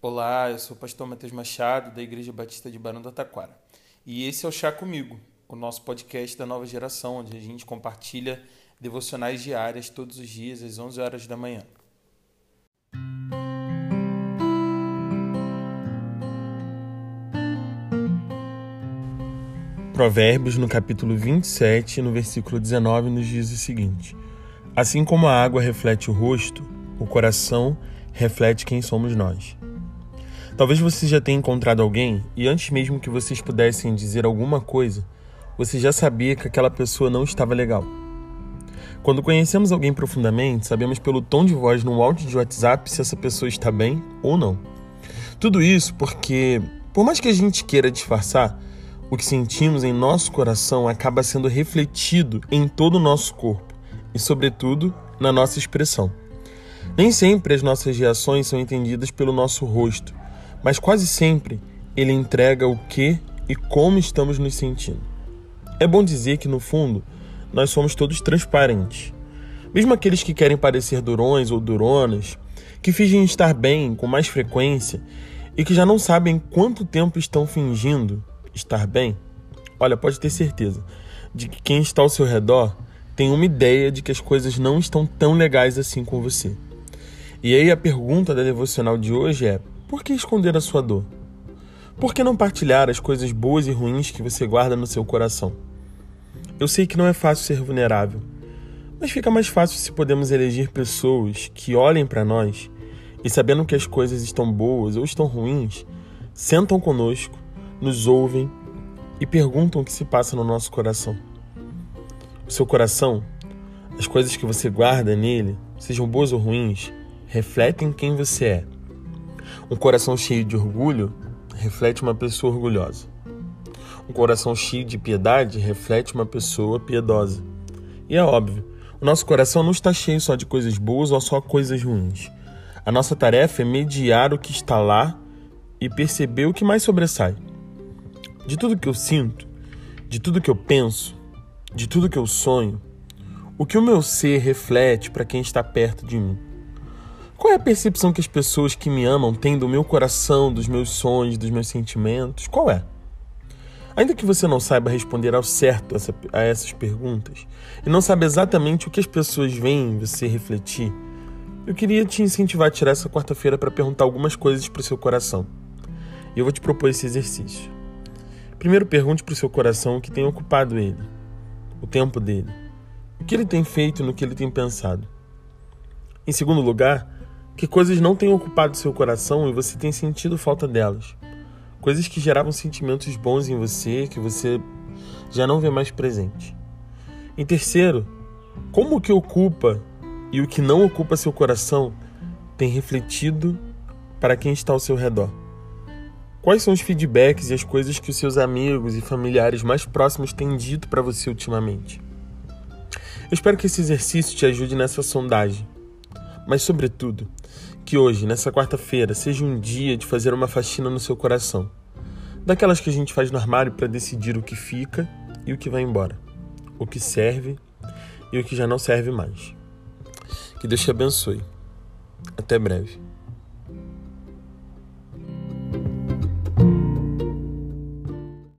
Olá, eu sou o pastor Matheus Machado, da Igreja Batista de Barão do Taquara. E esse é o Chá Comigo, o nosso podcast da nova geração, onde a gente compartilha devocionais diárias todos os dias, às 11 horas da manhã. Provérbios, no capítulo 27, no versículo 19, nos diz o seguinte: Assim como a água reflete o rosto, o coração reflete quem somos nós. Talvez você já tenha encontrado alguém e antes mesmo que vocês pudessem dizer alguma coisa, você já sabia que aquela pessoa não estava legal. Quando conhecemos alguém profundamente, sabemos pelo tom de voz no áudio de WhatsApp se essa pessoa está bem ou não. Tudo isso porque, por mais que a gente queira disfarçar, o que sentimos em nosso coração acaba sendo refletido em todo o nosso corpo e, sobretudo, na nossa expressão. Nem sempre as nossas reações são entendidas pelo nosso rosto, mas quase sempre ele entrega o que e como estamos nos sentindo. É bom dizer que, no fundo, nós somos todos transparentes. Mesmo aqueles que querem parecer durões ou duronas, que fingem estar bem com mais frequência e que já não sabem quanto tempo estão fingindo estar bem, olha, pode ter certeza de que quem está ao seu redor tem uma ideia de que as coisas não estão tão legais assim com você. E aí a pergunta da devocional de hoje é: por que esconder a sua dor? Por que não partilhar as coisas boas e ruins que você guarda no seu coração? Eu sei que não é fácil ser vulnerável, mas fica mais fácil se podemos eleger pessoas que olhem para nós e, sabendo que as coisas estão boas ou estão ruins, sentam conosco, nos ouvem e perguntam o que se passa no nosso coração. O seu coração, as coisas que você guarda nele, sejam boas ou ruins, refletem quem você é. Um coração cheio de orgulho reflete uma pessoa orgulhosa. Um coração cheio de piedade reflete uma pessoa piedosa. E é óbvio, o nosso coração não está cheio só de coisas boas ou só coisas ruins. A nossa tarefa é mediar o que está lá e perceber o que mais sobressai. De tudo que eu sinto, de tudo que eu penso, de tudo que eu sonho, o que o meu ser reflete para quem está perto de mim. Qual é a percepção que as pessoas que me amam têm do meu coração, dos meus sonhos, dos meus sentimentos? Qual é? Ainda que você não saiba responder ao certo a essas perguntas e não saiba exatamente o que as pessoas veem em você refletir, eu queria te incentivar a tirar essa quarta-feira para perguntar algumas coisas para o seu coração. E eu vou te propor esse exercício. Primeiro, pergunte para o seu coração o que tem ocupado ele, o tempo dele, o que ele tem feito no que ele tem pensado. Em segundo lugar, que coisas não têm ocupado seu coração e você tem sentido falta delas. Coisas que geravam sentimentos bons em você que você já não vê mais presente. Em terceiro, como o que ocupa e o que não ocupa seu coração tem refletido para quem está ao seu redor. Quais são os feedbacks e as coisas que os seus amigos e familiares mais próximos têm dito para você ultimamente? Eu espero que esse exercício te ajude nessa sondagem. Mas, sobretudo, que hoje, nessa quarta-feira, seja um dia de fazer uma faxina no seu coração. Daquelas que a gente faz no armário para decidir o que fica e o que vai embora, o que serve e o que já não serve mais. Que Deus te abençoe. Até breve.